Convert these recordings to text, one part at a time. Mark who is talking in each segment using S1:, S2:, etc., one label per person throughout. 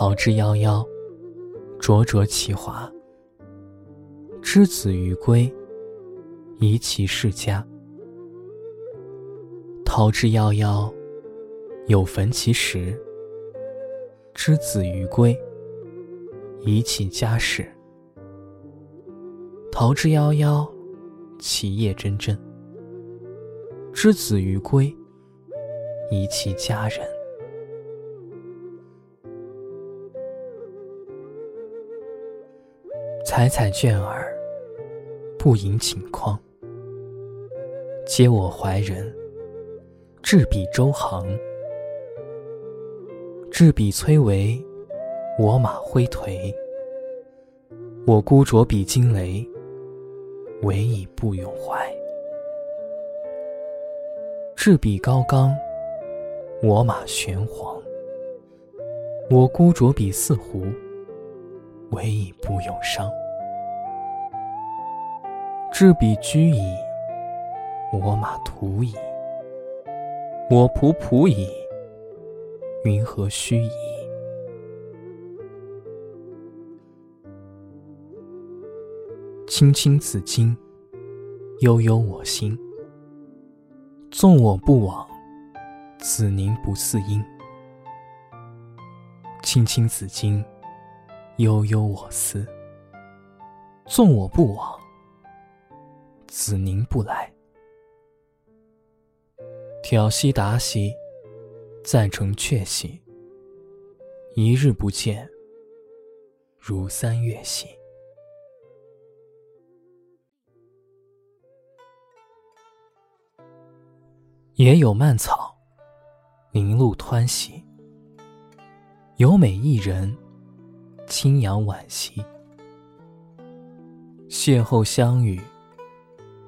S1: 桃之夭夭，灼灼其华。之子于归，宜其室家。桃之夭夭，有逢其实。之子于归，宜其家室。桃之夭夭，其叶蓁蓁。之子于归，宜其家人。采采卷耳，不盈顷筐。嗟我怀人，执笔周行。执笔崔嵬，我马挥颓。我孤酌彼金雷，唯以不永怀。执笔高冈，我马玄黄。我孤酌彼四湖，唯以不永伤。执笔居矣，我马图矣。我仆仆矣，云何须矣？青青子衿，悠悠我心。纵我不往，子宁不嗣音？青青子衿，悠悠我思。纵我不往，子宁不来？挑兮达兮，赞成却兮。一日不见，如三月兮。野有蔓草，凝露湍兮。有美一人，轻扬惋惜。邂逅相遇，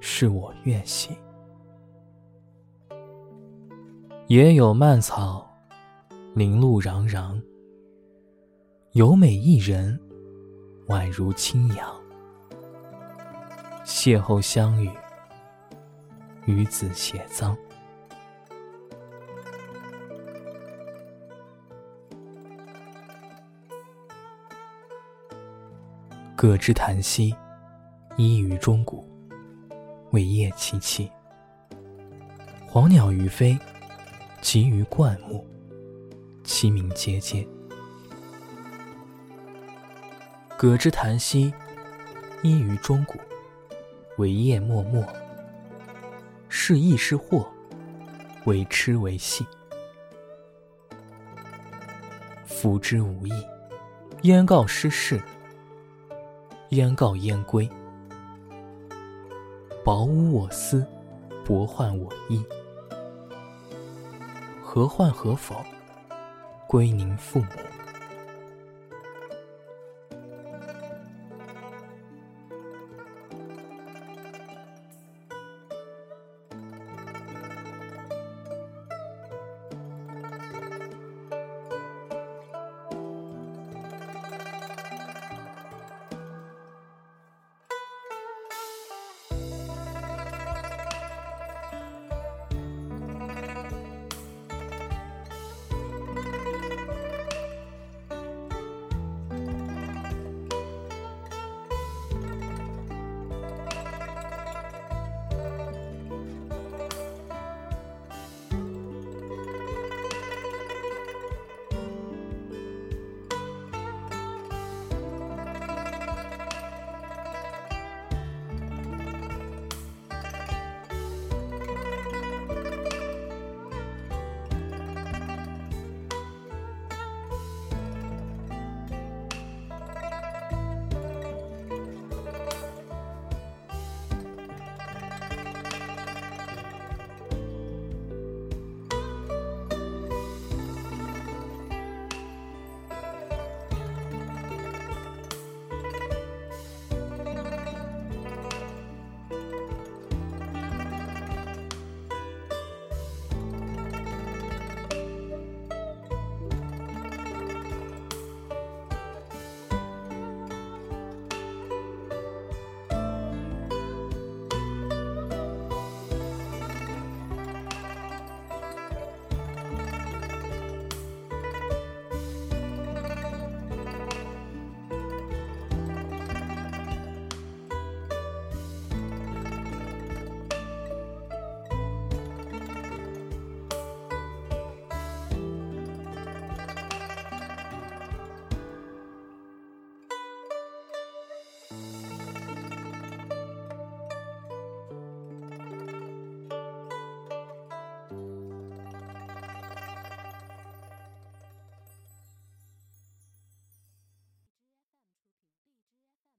S1: 是我愿兮。野有蔓草，林路攘攘。有美一人，宛如清扬。邂逅相遇，与子偕臧。葛之檀兮，依于钟鼓，伟业凄凄。黄鸟于飞，集于灌木，其鸣喈喈。葛之檀兮，依于钟鼓，伟业漠漠。是亦是祸，为痴为戏。夫之无益，焉告失事？焉告焉归？薄污我思，薄患我衣。何患何否？归宁父母。